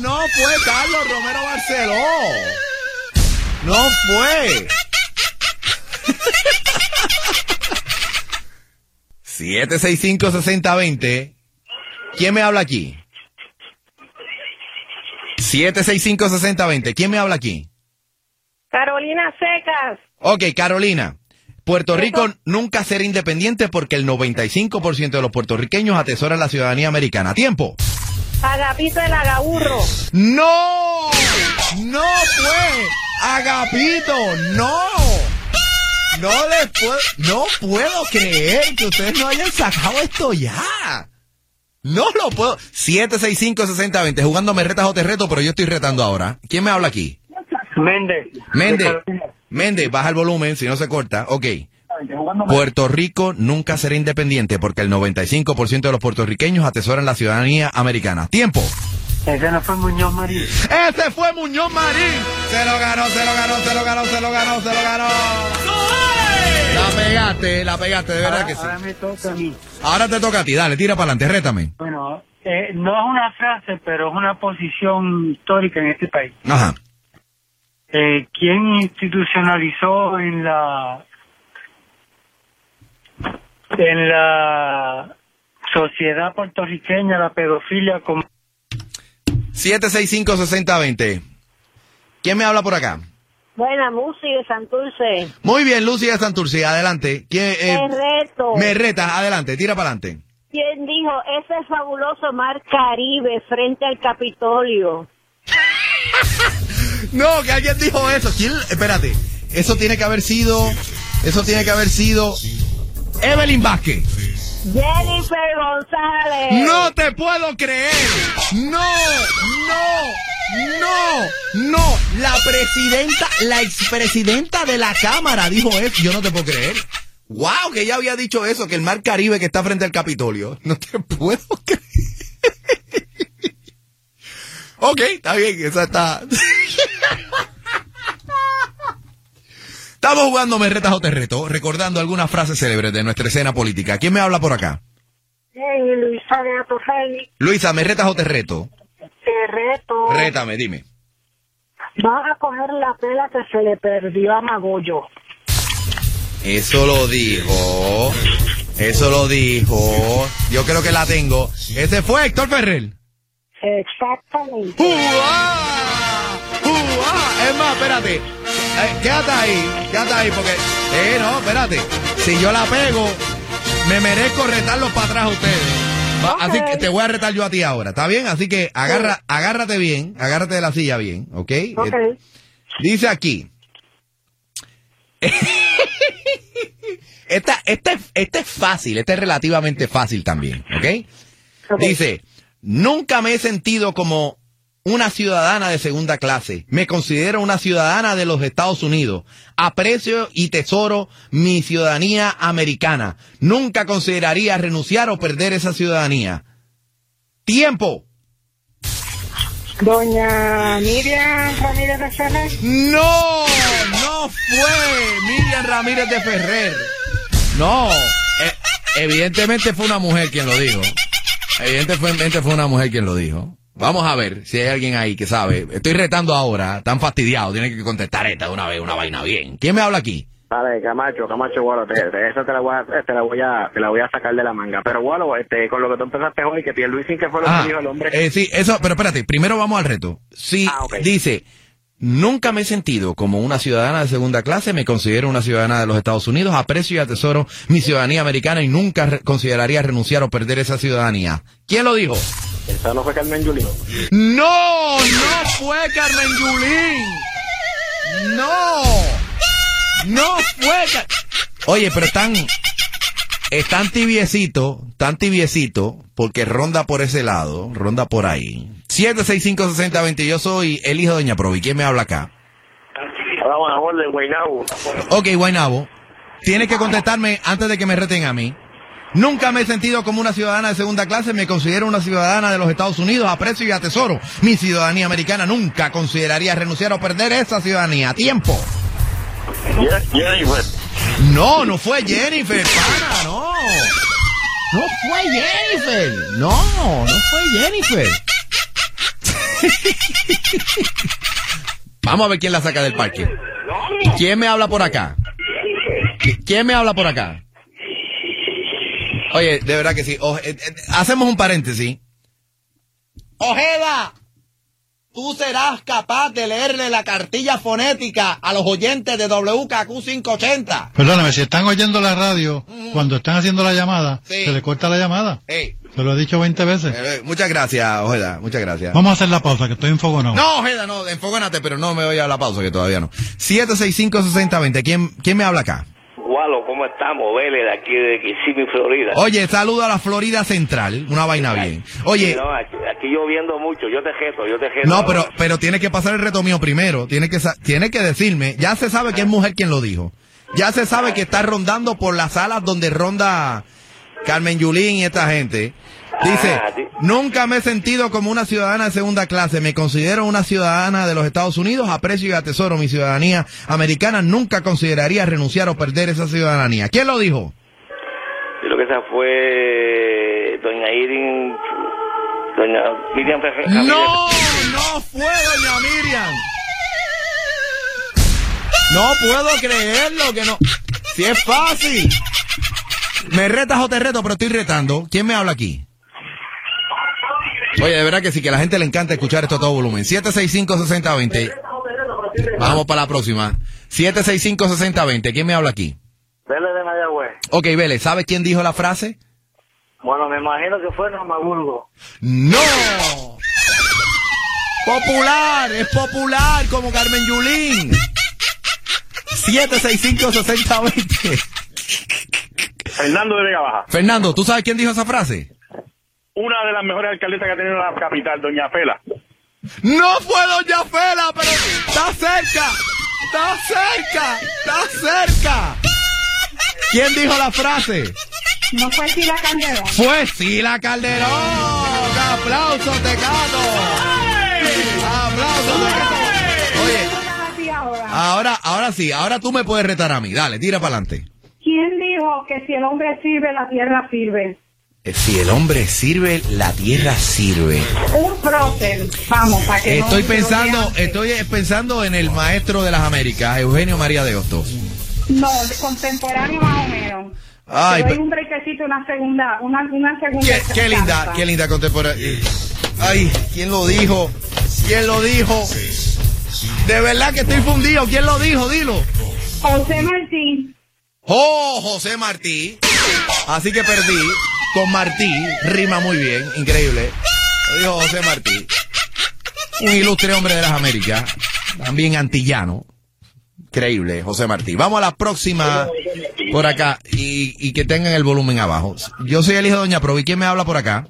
no fue Carlos Romero Barceló. No fue. 765-6020. ¿Quién me habla aquí? 765-6020. ¿Quién me habla aquí? Carolina Secas. Ok, Carolina. Puerto Rico nunca será independiente porque el 95% de los puertorriqueños atesoran la ciudadanía americana. Tiempo. Agapito el Agaburro. ¡No! ¡No fue! ¡Agapito! ¡No! No les puedo, no puedo creer que ustedes no hayan sacado esto ya. No lo puedo. 765-6020, jugándome retas o te reto, pero yo estoy retando ahora. ¿Quién me habla aquí? Méndez. Méndez. Méndez, baja el volumen si no se corta. Ok. Puerto Rico nunca será independiente porque el 95% de los puertorriqueños atesoran la ciudadanía americana. Tiempo. Ese no fue Muñoz Marín. Ese fue Muñoz Marín. Se lo ganó, se lo ganó, se lo ganó, se lo ganó, se lo ganó. La pegaste, la pegaste, de verdad que sí. Ahora me toca a mí. Ahora te toca a ti, dale, tira para adelante, rétame. Bueno, eh, no es una frase, pero es una posición histórica en este país. Ajá. Eh, ¿Quién institucionalizó en la en la sociedad puertorriqueña la pedofilia como 765-6020. ¿Quién me habla por acá? Buena música de Santurce. Muy bien, Lucy de Santurce, adelante. ¿Quién, eh, Te reto. me reta, adelante, tira para adelante. ¿Quién dijo ese fabuloso mar Caribe frente al Capitolio? <laughs> No, que alguien dijo eso. ¿Quién? Espérate. Eso tiene que haber sido. Eso tiene que haber sido. Evelyn Vázquez. Jennifer González. No te puedo creer. No, no, no, no. La presidenta, la expresidenta de la Cámara dijo eso. Yo no te puedo creer. Wow, que ella había dicho eso, que el mar Caribe que está frente al Capitolio. No te puedo creer. Ok, está bien, esa está. Estamos jugando Me Retas o Te Reto, recordando algunas frases célebres de nuestra escena política. ¿Quién me habla por acá? Hey, Luisa de Atofeli. Luisa, ¿me retas o te reto? Te reto. Rétame, dime. Vas a coger la pela que se le perdió a Magollo. Eso lo dijo. Eso lo dijo. Yo creo que la tengo. Ese fue Héctor Ferrer. Exactamente. ¡Uah! ¡Uah! Es más, espérate. eh, quédate ahí, quédate ahí, porque. Eh, no, espérate. Si yo la pego, me merezco retarlos para atrás a ustedes. Va, Ok. Así que te voy a retar yo a ti ahora, ¿está bien? Así que agarra, agárrate bien, agárrate de la silla bien, ¿ok? Ok. Eh, Dice aquí. <laughs> esta, esta, es- esta es fácil, esta es relativamente fácil también, ¿ok? Dice, nunca me he sentido como una ciudadana de segunda clase. Me considero una ciudadana de los Estados Unidos. Aprecio y tesoro mi ciudadanía americana. Nunca consideraría renunciar o perder esa ciudadanía. Tiempo. Doña Miriam Ramírez de Ferrer. No, no fue Miriam Ramírez de Ferrer. No, eh, evidentemente fue una mujer quien lo dijo. Evidentemente fue una mujer quien lo dijo. Vamos a ver si hay alguien ahí que sabe. Estoy retando ahora, tan fastidiado, tiene que contestar esta de una vez, una vaina bien. ¿Quién me habla aquí? Vale, Camacho, Camacho, bueno, te, te- esa te la, voy a, te, la voy a, te la voy a sacar de la manga. Pero bueno, este, con lo que tú empezaste hoy, que Pierluisi, que fue lo Ah, que dijo el hombre. eh, sí, eso, pero espérate, primero vamos al reto. Sí, dice, nunca me he sentido como una ciudadana de segunda clase, me considero una ciudadana de los Estados Unidos, aprecio y atesoro mi ciudadanía americana y nunca re- consideraría renunciar o perder esa ciudadanía. ¿Quién lo dijo? Esa no fue Carmen Yulín. No, no fue Carmen Yulín. No, no fue. Car- Oye, pero están, están tibiecito, tan tibiecito, porque ronda por ese lado, ronda por ahí. 7656020, yo soy el hijo de Doña Provi. ¿Quién me habla acá? Vamos a favor de Guaynabo. Ok, Guaynabo, tienes que contestarme antes de que me reten a mí. Nunca me he sentido como una ciudadana de segunda clase, me considero una ciudadana de los Estados Unidos, aprecio y atesoro mi ciudadanía americana. Nunca consideraría renunciar o perder esa ciudadanía. Tiempo. Jennifer. No, no fue Jennifer, pana, no. No fue Jennifer. No, no fue Jennifer. Vamos a ver quién la saca del parque. ¿Quién me habla por acá? ¿Qui- ¿Quién me habla por acá? Oye, de verdad que sí. O- eh, eh, hacemos un paréntesis. Ojeda, tú serás capaz de leerle la cartilla fonética a los oyentes de WKQ 580. Perdóname, si están oyendo la radio, cuando están haciendo la llamada, Sí. se le corta la llamada. Ey. Se lo he dicho 20 veces. Eh, muchas gracias, Ojeda, muchas gracias. Vamos a hacer la pausa, que estoy enfogonado. No, Ojeda, no, enfógonate, pero no me voy a la pausa, que todavía no. 765-6020, ¿quién, ¿quién me habla acá? Gualo, ¿cómo estamos? Vélez, de aquí de Kissimmee, Florida. Oye, saludo a la Florida Central, una vaina bien. Oye, no, aquí, aquí lloviendo mucho, yo te jeto, yo te jeto. no, pero, pero tiene que pasar el reto mío primero, tiene que, sa- tiene que decirme, ya se sabe que es mujer quien lo dijo. Ya se sabe que está rondando por las salas donde ronda Carmen Yulín y esta gente. Dice, Ah, sí. nunca me he sentido como una ciudadana de segunda clase. Me considero una ciudadana de los Estados Unidos. Aprecio y atesoro mi ciudadanía americana. Nunca consideraría renunciar o perder esa ciudadanía. ¿Quién lo dijo? Yo creo que esa fue doña Irin, doña Miriam Ferrer. No, no fue doña Miriam. No puedo creerlo que no. Si es fácil. ¿Me retas o te reto? Pero estoy retando. ¿Quién me habla aquí? Oye, de verdad que sí, que a la gente le encanta escuchar esto a todo volumen. 765-6020. Vamos para la próxima. 765-6020. ¿Quién me habla aquí? Vélez de Mayagüez. Ok, Vélez, ¿sabe quién dijo la frase? Bueno, me imagino que fue Ramaburgo. ¡No! Popular, es popular como Carmen Yulín. 765-6020. Fernando de Vega Baja. Fernando, ¿tú sabes quién dijo esa frase? Una de las mejores alcaldesas que ha tenido la capital, doña Fela. No fue Doña Fela, pero está cerca. Está cerca. Está cerca. ¿Quién dijo la frase? No fue Sila Calderón. Fue Sila Calderón. ¡Aplauso, Tecato! ¡Aplauso, Tecato! Oye, ahora, ahora sí, ahora tú me puedes retar a mí. Dale, tira para adelante. ¿Quién dijo que si el hombre sirve, la tierra sirve? Si el hombre sirve, la tierra sirve. Un prócer. Vamos, para que Estoy no- pensando, estoy pensando en el maestro de las Américas, Eugenio María de Hostos. No, contemporáneo más o menos. Ay, Te doy pero- un brequecito, una segunda, una, una segunda. Qué, qué linda, qué linda contemporánea. Ay, ¿quién lo dijo? ¿Quién lo dijo? De verdad que estoy fundido. ¿Quién lo dijo? Dilo. José Martín. Oh, José Martí. Así que perdí con Martí. Rima muy bien. Increíble. Lo dijo José Martí. Un ilustre hombre de las Américas. También antillano. Increíble, José Martí. Vamos a la próxima por acá y, y que tengan el volumen abajo. Yo soy el hijo de Doña Provi. ¿Quién me habla por acá?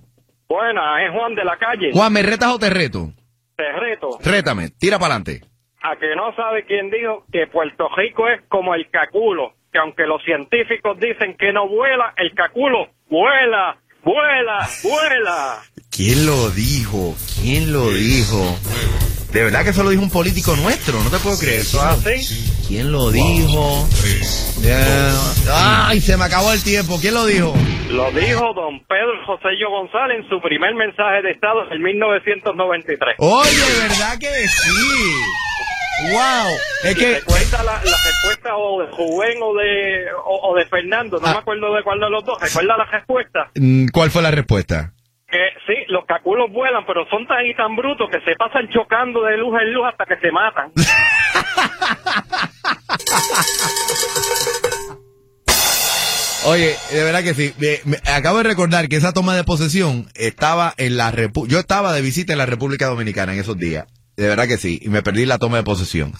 Buena, es Juan de la calle. Juan, ¿me retas o te reto? Te reto. Rétame, tira para adelante. A que no sabe quién dijo que Puerto Rico es como el caculo. Que aunque los científicos dicen que no vuela, el caculo vuela, vuela, vuela. ¿Quién lo dijo? ¿Quién lo dijo? De verdad que eso lo dijo un político nuestro, no te puedo creer. ¿Así? ¿Quién lo dijo? Ay, se me acabó el tiempo. ¿Quién lo dijo? Lo dijo don Pedro Josello González en su primer mensaje de Estado en 1993. Oye, ¿verdad que sí? Wow, es que Recuerda la, la respuesta o de Rubén o de, o, o de Fernando, no Ah. me acuerdo de cuál de los dos. Recuerda la respuesta. Mm, ¿cuál fue la respuesta? Que sí, los caculos vuelan, pero son tan y tan brutos que se pasan chocando de luz en luz hasta que se matan. <laughs> Oye, de verdad que sí. Me- me- acabo de recordar que esa toma de posesión estaba en la Repu yo estaba de visita en la República Dominicana en esos días. De verdad que sí, y me perdí la toma de posesión.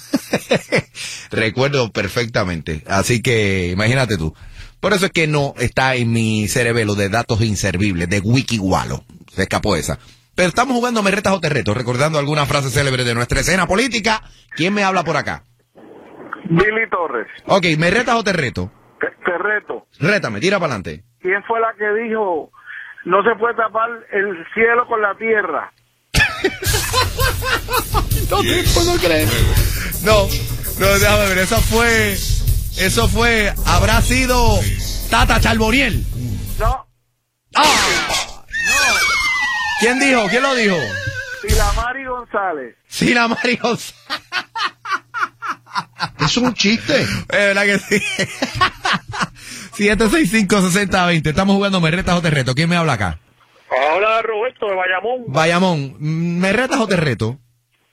<laughs> Recuerdo perfectamente. Así que imagínate tú. Por eso es que no está en mi cerebelo de datos inservibles, de WikiWallo. Se escapó esa. Pero estamos jugando Me retas o te reto, recordando alguna frase célebre de nuestra escena política. ¿Quién me habla por acá? Billy Torres, Ok, ¿me retas o te reto? te, te reto. Rétame, tira para adelante. ¿Quién fue la que dijo no se puede tapar el cielo con la tierra? <laughs> No te puedo creer. No, no, déjame ver, eso fue, eso fue, habrá sido Tata Charboniel. No, ¡Ah! No. ¿Quién dijo? ¿Quién lo dijo? Silamari González. Sí, la Mari González. Es un chiste. Es verdad que sí. <laughs> 765-6020. Estamos jugando Me retas o te reto. ¿Quién me habla acá? Hola Roberto de Bayamón. Bayamón, ¿me retas o te reto?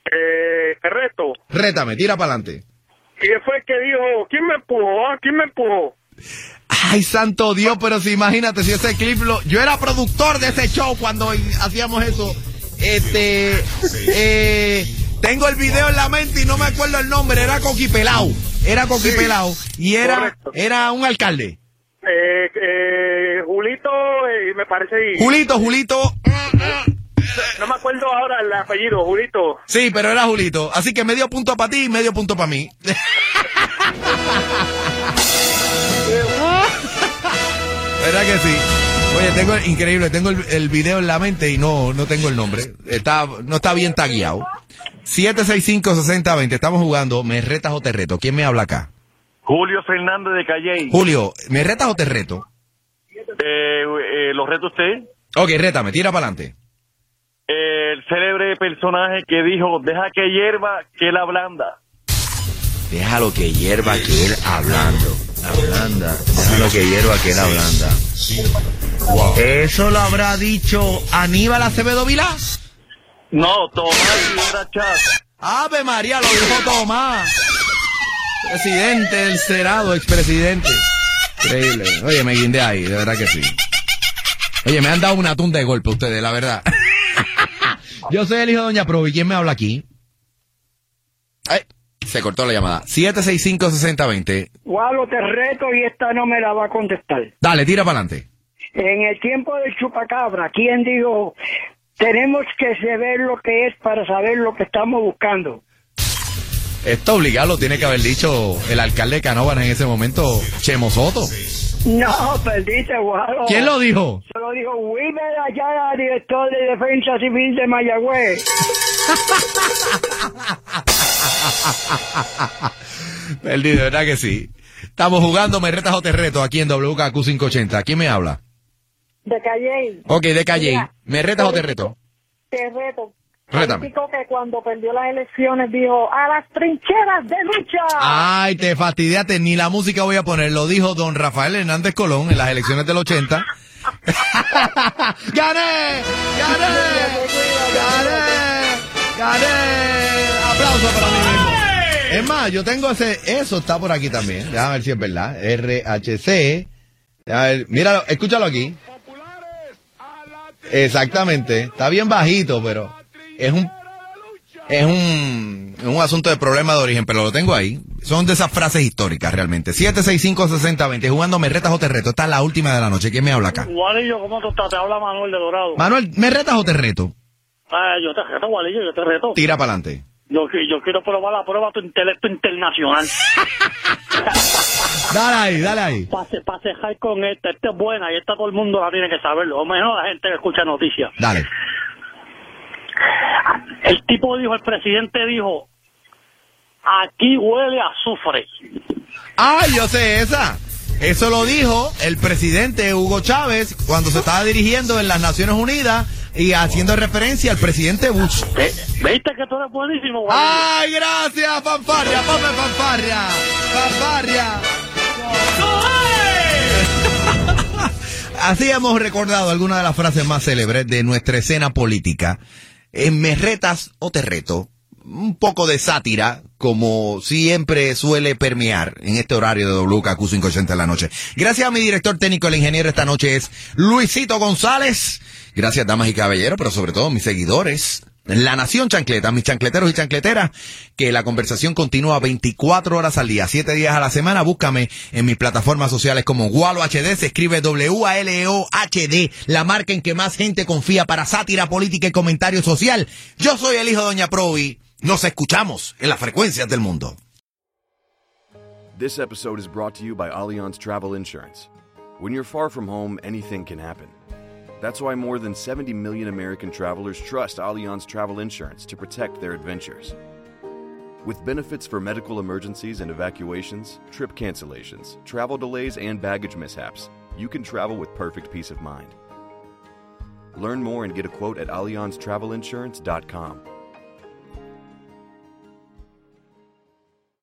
Eh, te reto. Rétame, tira para adelante. ¿Quién fue el que dijo? ¿Quién me empujó? ah? ¿Quién me empujó? Ay, santo Dios, pero si imagínate si ese clip lo... Yo era productor de ese show cuando hacíamos eso. Este... eh, tengo el video en la mente y no me acuerdo el nombre. Era Coqui Pelao. Era Coqui Sí, Pelao. Y era, correcto. era un alcalde. Eh, eh, Julito, eh, me parece. Julito, Julito. No me acuerdo ahora el apellido, Julito. Sí, pero era Julito. Así que medio punto para ti y medio punto para mí. ¿Verdad que sí? Oye, tengo el- increíble, tengo el, el video en la mente y no, no tengo el nombre. Está, no está bien tagueado. 765-6020, estamos jugando, ¿me retas o te reto? ¿Quién me habla acá? Julio Fernández de Calle. Julio, ¿me retas o te reto? Eh, eh, ¿Lo reto usted? Ok, rétame, tira para adelante. El célebre personaje que dijo, deja que hierva, que la blanda. Déjalo que hierva que él hablando. Ablanda. Déjalo que hierva que él ablanda. ¿Eso lo habrá dicho Aníbal Acevedo Vilá? No, Tomás Rivera Chávez. Ave María, lo dijo Tomás. Presidente del Senado, expresidente. Increíble. Oye, me guindé ahí, de verdad que sí. Oye, me han dado una tunda de golpe ustedes, la verdad. <laughs> Yo soy el hijo de Doña Provi. ¿Quién me habla aquí? Ay, se cortó la llamada. 765-6020. Gualo, te reto y esta no me la va a contestar. Dale, tira para adelante. En el tiempo del chupacabra, ¿quién dijo? Tenemos que saber lo que es para saber lo que estamos buscando. Esto obligado lo tiene que haber dicho el alcalde de Canóvanas en ese momento, Chemo Soto. No, perdiste, Gualo. ¿Quién lo dijo? Se lo dijo Wilber Ayala, director de Defensa Civil de Mayagüez. <laughs> Perdí, de verdad que sí. Estamos jugando Me Retas o Te Reto aquí en WKQ 580. ¿Quién me habla? De Calle. Ok, de calle. ¿Me retas o te reto? Te reto. Rétame. Político que cuando perdió las elecciones dijo a las trincheras de lucha. Ay, te fastidiaste, ni la música voy a poner. Lo dijo don Rafael Hernández Colón en las elecciones del 80. <laughs> ¡Gané! ¡Gané! ¡Gané! ¡Gané! ¡Aplauso para mí! Es más, yo tengo ese, eso está por aquí también. Déjame ver si es verdad. RHC. Déjame ver, míralo, escúchalo aquí. Exactamente. Está bien bajito, pero es un, es un, un asunto de problema de origen, pero lo tengo ahí. Son de esas frases históricas realmente. 765-6020, jugando me retas o te reto. Esta es la última de la noche. ¿Quién me habla acá? Gualillo, ¿cómo tú estás? Te habla Manuel de Dorado. Manuel, ¿me retas o te reto? Ah, yo te reto, Gualillo, yo te reto. Tira para adelante. Yo, yo quiero probar la prueba tu intelecto internacional. <laughs> Dale ahí, dale ahí. Pase, pase high con esta. Esta es buena y esta todo el mundo la tiene que saberlo. O menos la gente que escucha noticias. Dale. El tipo dijo, el presidente dijo, aquí huele a azufre. Ah, yo sé esa. Eso lo dijo el presidente Hugo Chávez cuando se estaba dirigiendo en las Naciones Unidas y haciendo referencia al presidente Bush. ¿Viste que tú eres buenísimo, Gualillo? ¡Ay, gracias, fanfarria! ¡Ponme fanfarria! ¡Fanfarria! <laughs> Así hemos recordado algunas de las frases más célebres de nuestra escena política. En Me retas o te reto, un poco de sátira, como siempre suele permear en este horario de WKQ 580 de la noche. Gracias a mi director técnico, el ingeniero esta noche es Luisito González. Gracias, damas y caballeros, pero sobre todo mis seguidores. La Nación Chancleta, mis chancleteros y chancleteras, que la conversación continúa 24 horas al día, 7 días a la semana. Búscame en mis plataformas sociales como Gualo HD, se escribe W-A-L-O HD, la marca en que más gente confía para sátira política y comentario social. Yo soy el hijo de Doña Provi. Nos escuchamos en las frecuencias del mundo. This episode is brought to you by Allianz Travel Insurance. When you're far from home, anything can happen. That's why more than 70 million American travelers trust Allianz Travel Insurance to protect their adventures. With benefits for medical emergencies and evacuations, trip cancellations, travel delays, and baggage mishaps, you can travel with perfect peace of mind. Learn more and get a quote at AllianzTravelinsurance.com.